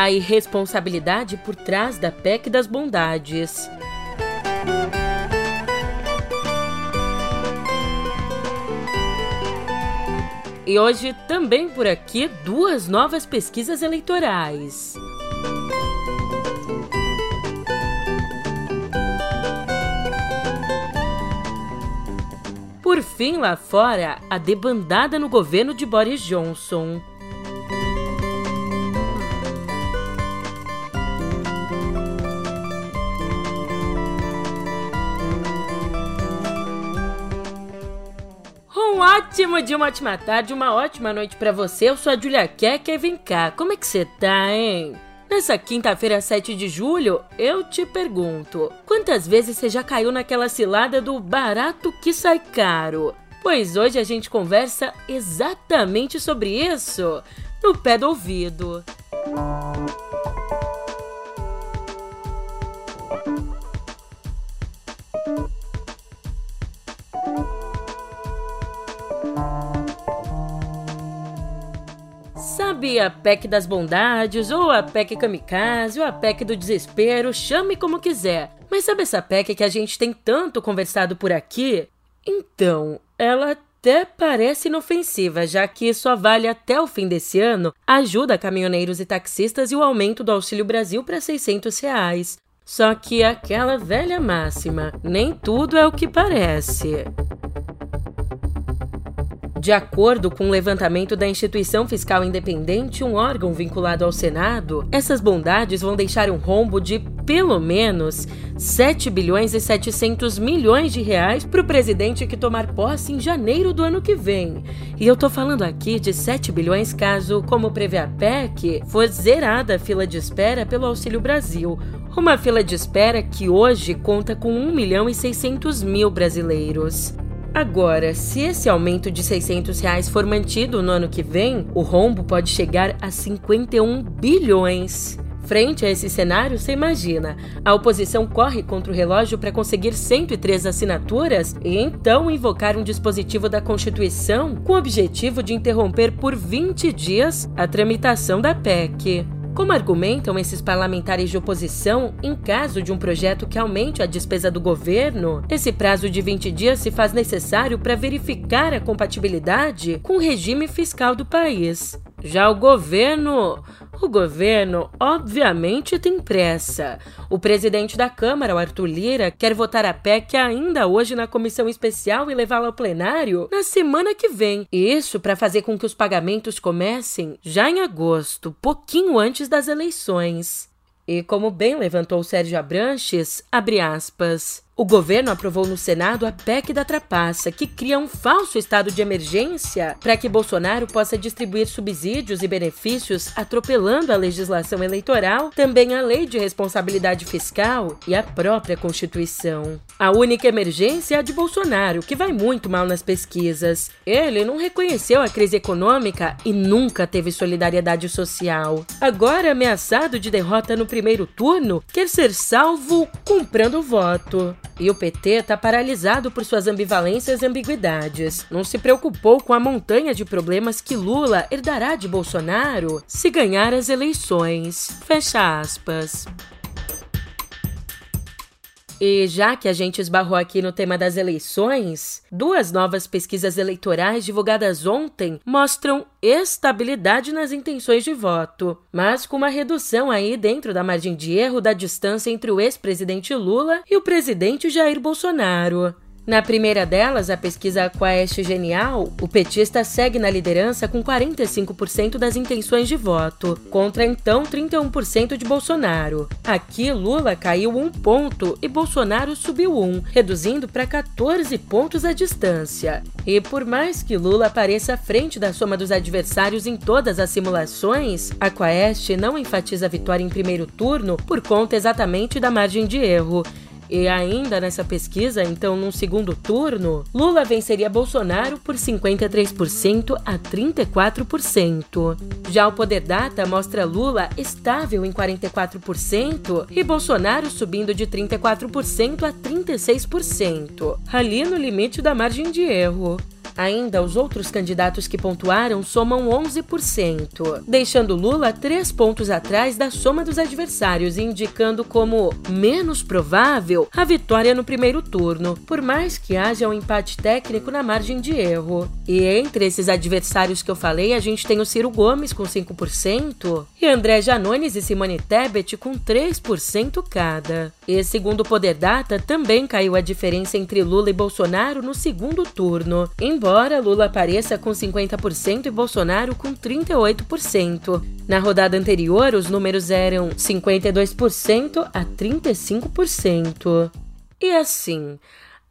a irresponsabilidade por trás da PEC das bondades. E hoje também por aqui duas novas pesquisas eleitorais. Por fim, lá fora, a debandada no governo de Boris Johnson. Ótimo dia, uma ótima tarde, uma ótima noite para você. Eu sou a Julia Keck e vem cá, como é que você tá, hein? Nessa quinta-feira, 7 de julho, eu te pergunto: quantas vezes você já caiu naquela cilada do barato que sai caro? Pois hoje a gente conversa exatamente sobre isso no pé do ouvido. A PEC das bondades, ou a PEC kamikaze, ou a PEC do desespero, chame como quiser. Mas sabe essa PEC que a gente tem tanto conversado por aqui? Então, ela até parece inofensiva, já que só vale até o fim desse ano ajuda a caminhoneiros e taxistas e o aumento do Auxílio Brasil para 600 reais. Só que aquela velha máxima, nem tudo é o que parece. De acordo com o um levantamento da Instituição Fiscal Independente, um órgão vinculado ao Senado, essas bondades vão deixar um rombo de pelo menos 7 bilhões e 700 milhões de reais para o presidente que tomar posse em janeiro do ano que vem. E eu tô falando aqui de 7 bilhões caso, como prevê a PEC, for zerada a fila de espera pelo Auxílio Brasil, uma fila de espera que hoje conta com 1 milhão e 600 mil brasileiros. Agora, se esse aumento de 600 reais for mantido no ano que vem, o rombo pode chegar a 51 bilhões. Frente a esse cenário, você imagina, a oposição corre contra o relógio para conseguir 103 assinaturas e então invocar um dispositivo da Constituição com o objetivo de interromper por 20 dias a tramitação da PEC. Como argumentam esses parlamentares de oposição, em caso de um projeto que aumente a despesa do governo, esse prazo de 20 dias se faz necessário para verificar a compatibilidade com o regime fiscal do país. Já o governo. O governo, obviamente, tem pressa. O presidente da Câmara, o Arthur Lira, quer votar a PEC ainda hoje na comissão especial e levá-la ao plenário na semana que vem. Isso para fazer com que os pagamentos comecem já em agosto, pouquinho antes das eleições. E como bem levantou Sérgio Abranches, abre aspas. O governo aprovou no Senado a PEC da trapaça, que cria um falso estado de emergência para que Bolsonaro possa distribuir subsídios e benefícios, atropelando a legislação eleitoral, também a lei de responsabilidade fiscal e a própria Constituição. A única emergência é a de Bolsonaro, que vai muito mal nas pesquisas. Ele não reconheceu a crise econômica e nunca teve solidariedade social. Agora, ameaçado de derrota no primeiro turno, quer ser salvo comprando voto. E o PT está paralisado por suas ambivalências e ambiguidades. Não se preocupou com a montanha de problemas que Lula herdará de Bolsonaro se ganhar as eleições. Fecha aspas. E já que a gente esbarrou aqui no tema das eleições, duas novas pesquisas eleitorais divulgadas ontem mostram estabilidade nas intenções de voto, mas com uma redução aí dentro da margem de erro da distância entre o ex-presidente Lula e o presidente Jair Bolsonaro. Na primeira delas, a pesquisa Quaest Genial, o petista segue na liderança com 45% das intenções de voto, contra então 31% de Bolsonaro. Aqui, Lula caiu um ponto e Bolsonaro subiu um, reduzindo para 14 pontos a distância. E por mais que Lula apareça à frente da soma dos adversários em todas as simulações, a Quaest não enfatiza a vitória em primeiro turno por conta exatamente da margem de erro. E ainda nessa pesquisa, então, num segundo turno, Lula venceria Bolsonaro por 53% a 34%. Já o Poder Data mostra Lula estável em 44% e Bolsonaro subindo de 34% a 36%, ali no limite da margem de erro. Ainda os outros candidatos que pontuaram somam 11%, deixando Lula três pontos atrás da soma dos adversários e indicando como menos provável a vitória no primeiro turno, por mais que haja um empate técnico na margem de erro. E entre esses adversários que eu falei, a gente tem o Ciro Gomes com 5% e André Janones e Simone Tebet com 3% cada. E segundo o Poder Data, também caiu a diferença entre Lula e Bolsonaro no segundo turno, embora Lula apareça com 50% e Bolsonaro com 38%. Na rodada anterior, os números eram 52% a 35%. E assim,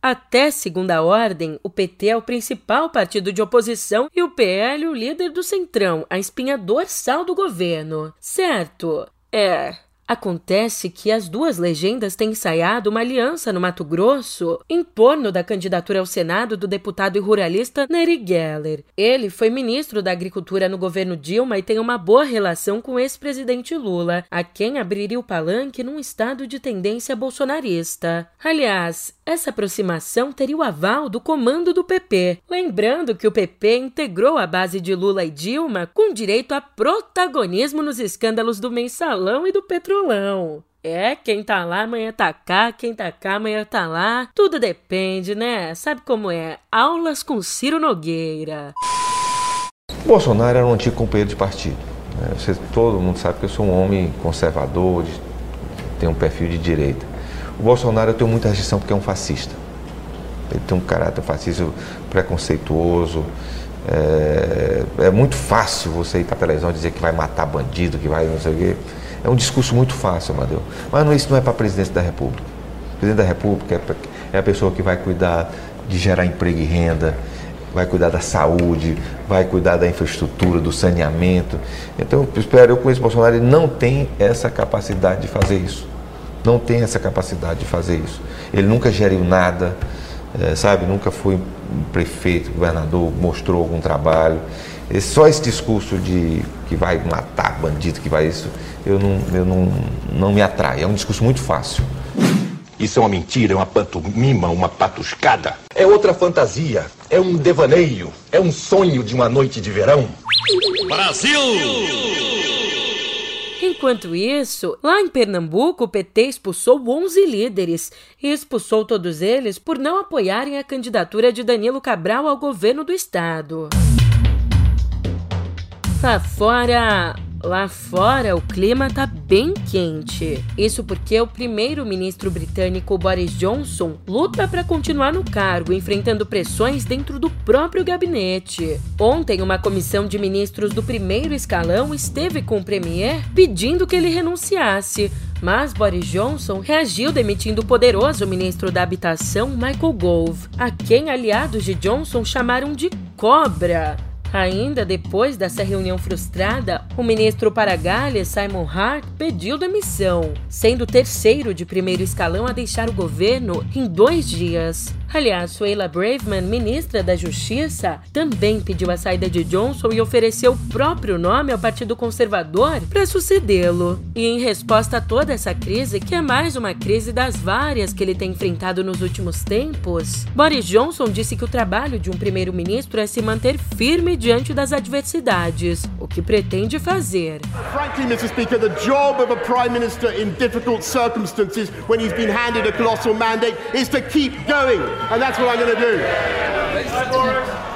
até segunda ordem, o PT é o principal partido de oposição e o PL o líder do Centrão, a espinha dorsal do governo. Certo? É, Acontece que as duas legendas têm ensaiado uma aliança no Mato Grosso em torno da candidatura ao Senado do deputado e ruralista Neri Geller. Ele foi ministro da Agricultura no governo Dilma e tem uma boa relação com o ex-presidente Lula, a quem abriria o palanque num estado de tendência bolsonarista. Aliás, essa aproximação teria o aval do comando do PP. Lembrando que o PP integrou a base de Lula e Dilma com direito a protagonismo nos escândalos do mensalão e do petrolão. É, quem tá lá amanhã tá cá, quem tá cá amanhã tá lá. Tudo depende, né? Sabe como é? Aulas com Ciro Nogueira. Bolsonaro era um antigo companheiro de partido. Né? Você, todo mundo sabe que eu sou um homem conservador, tenho um perfil de direita. O Bolsonaro eu tenho muita rejeição porque é um fascista. Ele tem um caráter fascista preconceituoso. É, é muito fácil você ir para a televisão dizer que vai matar bandido, que vai não sei o quê. É um discurso muito fácil, Amadeu. Mas não, isso não é para a presidência da República. O presidente da República é, pra, é a pessoa que vai cuidar de gerar emprego e renda, vai cuidar da saúde, vai cuidar da infraestrutura, do saneamento. Então, eu espero, eu conheço o Bolsonaro, ele não tem essa capacidade de fazer isso não tem essa capacidade de fazer isso. Ele nunca geriu nada, é, sabe? Nunca foi prefeito, governador, mostrou algum trabalho. E só esse discurso de que vai matar bandido, que vai isso, eu não, eu não, não me atrai. É um discurso muito fácil. Isso é uma mentira, é uma pantomima, uma patuscada. É outra fantasia, é um devaneio, é um sonho de uma noite de verão. Brasil! Enquanto isso, lá em Pernambuco, o PT expulsou 11 líderes e expulsou todos eles por não apoiarem a candidatura de Danilo Cabral ao governo do estado. Lá fora, Lá fora, o clima tá bem quente. Isso porque o primeiro-ministro britânico Boris Johnson luta para continuar no cargo, enfrentando pressões dentro do próprio gabinete. Ontem, uma comissão de ministros do primeiro escalão esteve com o premier pedindo que ele renunciasse. Mas Boris Johnson reagiu demitindo o poderoso ministro da Habitação, Michael Gove, a quem aliados de Johnson chamaram de cobra. Ainda depois dessa reunião frustrada, o ministro Paragalha, Simon Hart, pediu demissão, sendo o terceiro de primeiro escalão a deixar o governo em dois dias. Aliás, Suela Braveman, ministra da Justiça, também pediu a saída de Johnson e ofereceu o próprio nome ao Partido Conservador para sucedê-lo. E em resposta a toda essa crise, que é mais uma crise das várias que ele tem enfrentado nos últimos tempos, Boris Johnson disse que o trabalho de um primeiro-ministro é se manter firme diante das adversidades, o que pretende fazer. Frankly, Mr. Speaker, the job of a prime minister in difficult circumstances when he's been handed a colossal mandate is to keep going. And that's what I'm going to do.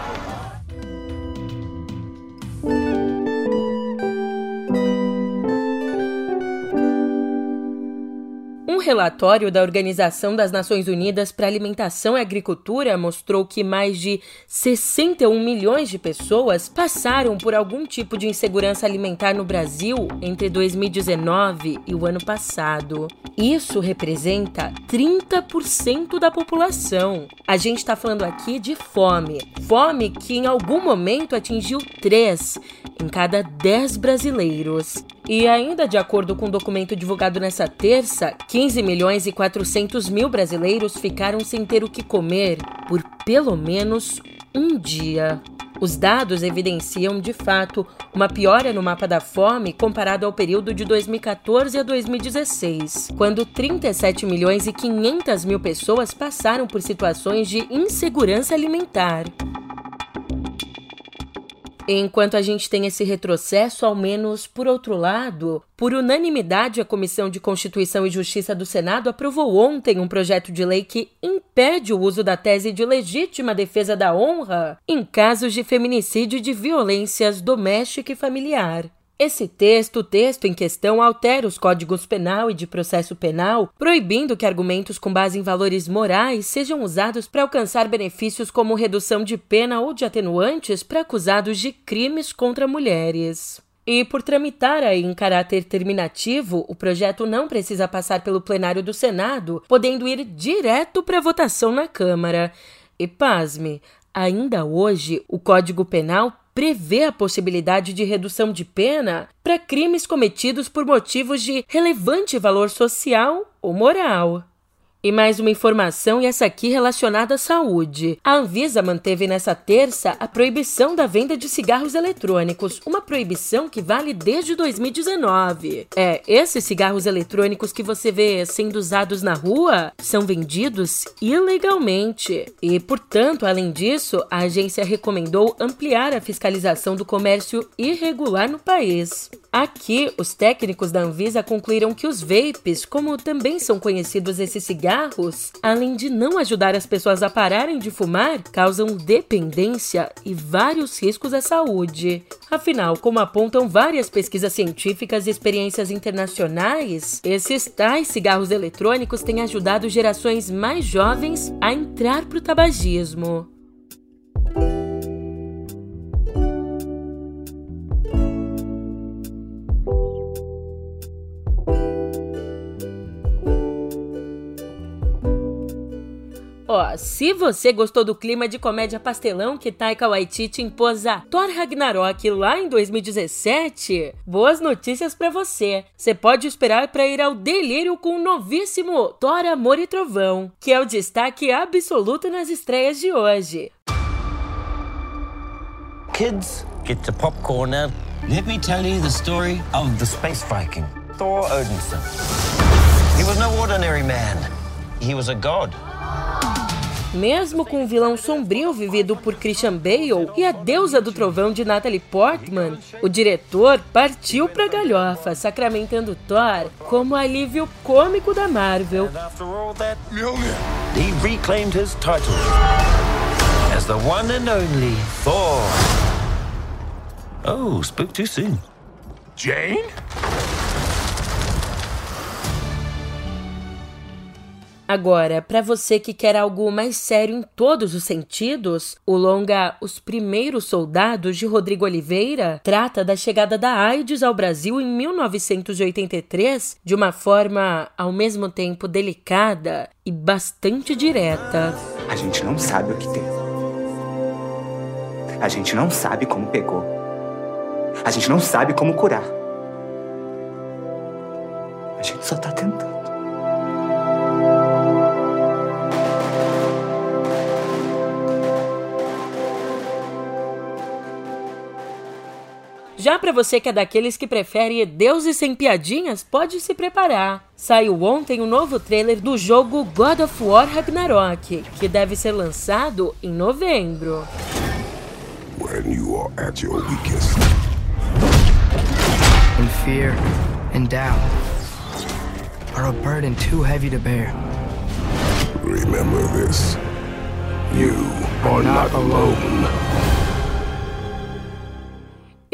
Relatório da Organização das Nações Unidas para Alimentação e Agricultura mostrou que mais de 61 milhões de pessoas passaram por algum tipo de insegurança alimentar no Brasil entre 2019 e o ano passado. Isso representa 30% da população. A gente está falando aqui de fome. Fome que em algum momento atingiu 3 em cada 10 brasileiros. E ainda de acordo com um documento divulgado nessa terça, 15 milhões e 400 mil brasileiros ficaram sem ter o que comer por pelo menos um dia. Os dados evidenciam, de fato, uma piora no mapa da fome comparado ao período de 2014 a 2016, quando 37 milhões e 500 mil pessoas passaram por situações de insegurança alimentar. Enquanto a gente tem esse retrocesso, ao menos por outro lado, por unanimidade, a Comissão de Constituição e Justiça do Senado aprovou ontem um projeto de lei que impede o uso da tese de legítima defesa da honra em casos de feminicídio e de violências doméstica e familiar. Esse texto, texto em questão, altera os códigos penal e de processo penal, proibindo que argumentos com base em valores morais sejam usados para alcançar benefícios como redução de pena ou de atenuantes para acusados de crimes contra mulheres. E por tramitar aí em caráter terminativo, o projeto não precisa passar pelo plenário do Senado, podendo ir direto para votação na Câmara. E pasme, ainda hoje o Código Penal prevê a possibilidade de redução de pena para crimes cometidos por motivos de relevante valor social ou moral. E mais uma informação, e essa aqui relacionada à saúde. A Anvisa manteve nessa terça a proibição da venda de cigarros eletrônicos, uma proibição que vale desde 2019. É, esses cigarros eletrônicos que você vê sendo usados na rua são vendidos ilegalmente. E, portanto, além disso, a agência recomendou ampliar a fiscalização do comércio irregular no país. Aqui, os técnicos da Anvisa concluíram que os vapes, como também são conhecidos esses cigarros, além de não ajudar as pessoas a pararem de fumar, causam dependência e vários riscos à saúde. Afinal, como apontam várias pesquisas científicas e experiências internacionais, esses tais cigarros eletrônicos têm ajudado gerações mais jovens a entrar para o tabagismo. Se você gostou do clima de comédia pastelão que Taika Waititi impôs a Thor Ragnarok lá em 2017, boas notícias para você. Você pode esperar para ir ao delírio com o novíssimo Thor Amor e Trovão, que é o destaque absoluto nas estreias de hoje. Kids, get the popcorn now. Let me tell you the story of the space Viking, Thor Odinson. He was no ordinary man. He was a god. Mesmo com um vilão sombrio vivido por Christian Bale e a deusa do trovão de Natalie Portman, o diretor partiu pra galhofa, sacramentando Thor como alívio cômico da Marvel. He reclaimed his title as the one and only Thor. Oh, spoke too soon. Jane? Agora, para você que quer algo mais sério em todos os sentidos, o longa Os Primeiros Soldados de Rodrigo Oliveira trata da chegada da AIDS ao Brasil em 1983 de uma forma ao mesmo tempo delicada e bastante direta. A gente não sabe o que tem. A gente não sabe como pegou. A gente não sabe como curar. A gente só Já para você que é daqueles que prefere deuses sem piadinhas, pode se preparar. Saiu ontem o um novo trailer do jogo God of War Ragnarok, que deve ser lançado em novembro. When you are at your weakest. When fear and doubt are a burden too heavy to bear. Remember this. You are not alone.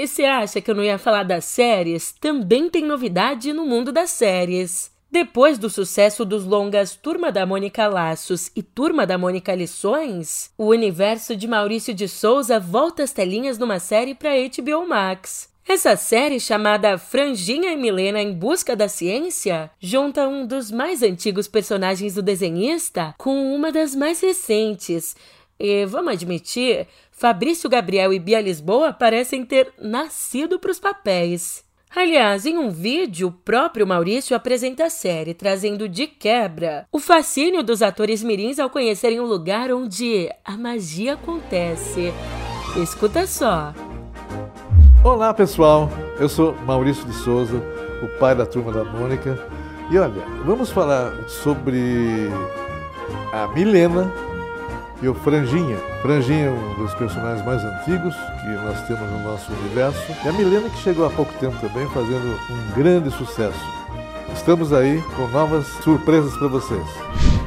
Você acha que eu não ia falar das séries? Também tem novidade no mundo das séries. Depois do sucesso dos longas Turma da Mônica Laços e Turma da Mônica Lições, o universo de Maurício de Souza volta às telinhas numa série para HBO Max. Essa série, chamada Franjinha e Milena em Busca da Ciência, junta um dos mais antigos personagens do desenhista com uma das mais recentes. E vamos admitir, Fabrício Gabriel e Bia Lisboa parecem ter nascido para os papéis. Aliás, em um vídeo, o próprio Maurício apresenta a série, trazendo de quebra o fascínio dos atores mirins ao conhecerem um lugar onde a magia acontece. Escuta só. Olá, pessoal. Eu sou Maurício de Souza, o pai da turma da Mônica. E olha, vamos falar sobre a Milena e o Franjinha. Franjinha é um dos personagens mais antigos que nós temos no nosso universo. E a Milena que chegou há pouco tempo também fazendo um grande sucesso. Estamos aí com novas surpresas para vocês.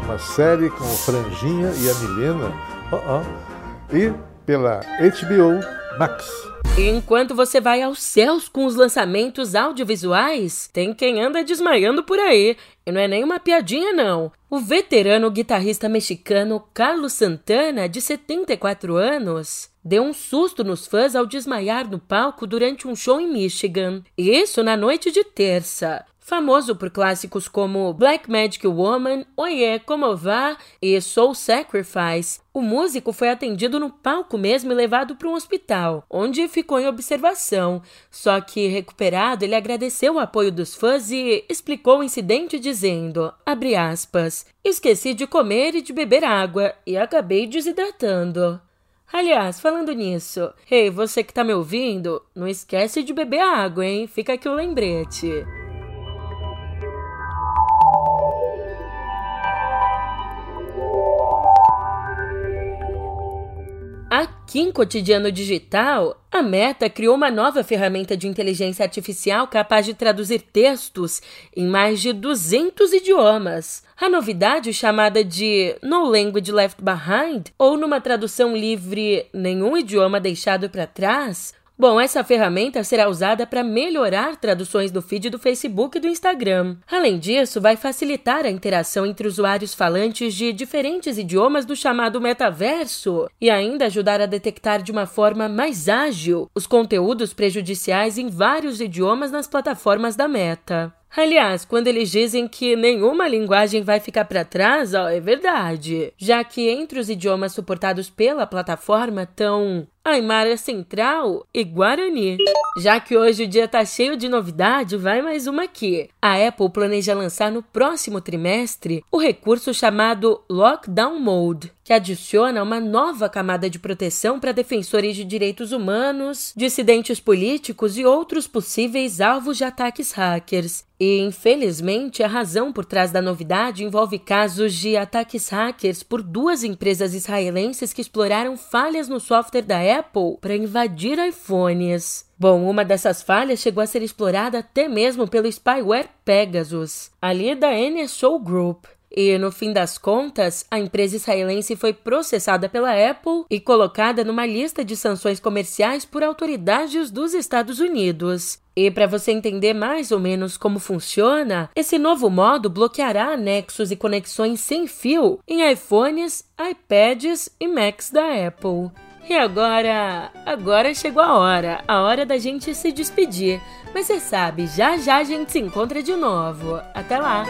Uma série com o Franjinha e a Milena. Oh, oh. E pela HBO Max. Enquanto você vai aos céus com os lançamentos audiovisuais, tem quem anda desmaiando por aí. E não é nem uma piadinha, não. O veterano guitarrista mexicano Carlos Santana, de 74 anos, deu um susto nos fãs ao desmaiar no palco durante um show em Michigan. Isso na noite de terça. Famoso por clássicos como Black Magic Woman, Oye, Como Vá e Soul Sacrifice, o músico foi atendido no palco mesmo e levado para um hospital, onde ficou em observação. Só que, recuperado, ele agradeceu o apoio dos fãs e explicou o incidente dizendo, aspas, esqueci de comer e de beber água e acabei desidratando. Aliás, falando nisso, hey, você que tá me ouvindo, não esquece de beber água, hein? Fica aqui o lembrete. Aqui em Cotidiano Digital, a Meta criou uma nova ferramenta de inteligência artificial capaz de traduzir textos em mais de 200 idiomas. A novidade, chamada de No Language Left Behind, ou numa tradução livre Nenhum Idioma Deixado para Trás, Bom, essa ferramenta será usada para melhorar traduções do feed do Facebook e do Instagram. Além disso, vai facilitar a interação entre usuários falantes de diferentes idiomas do chamado metaverso e ainda ajudar a detectar de uma forma mais ágil os conteúdos prejudiciais em vários idiomas nas plataformas da Meta. Aliás, quando eles dizem que nenhuma linguagem vai ficar para trás, ó, é verdade. Já que entre os idiomas suportados pela plataforma estão Aimara Central e Guarani. Já que hoje o dia tá cheio de novidade, vai mais uma aqui. A Apple planeja lançar no próximo trimestre o recurso chamado Lockdown Mode, que adiciona uma nova camada de proteção para defensores de direitos humanos, dissidentes políticos e outros possíveis alvos de ataques hackers. E, infelizmente, a razão por trás da novidade envolve casos de ataques hackers por duas empresas israelenses que exploraram falhas no software da Apple para invadir iPhones. Bom, uma dessas falhas chegou a ser explorada até mesmo pelo spyware Pegasus, ali da NSO Group. E, no fim das contas, a empresa israelense foi processada pela Apple e colocada numa lista de sanções comerciais por autoridades dos Estados Unidos. E para você entender mais ou menos como funciona, esse novo modo bloqueará anexos e conexões sem fio em iPhones, iPads e Macs da Apple. E agora, agora chegou a hora, a hora da gente se despedir. Mas você sabe, já já a gente se encontra de novo. Até lá!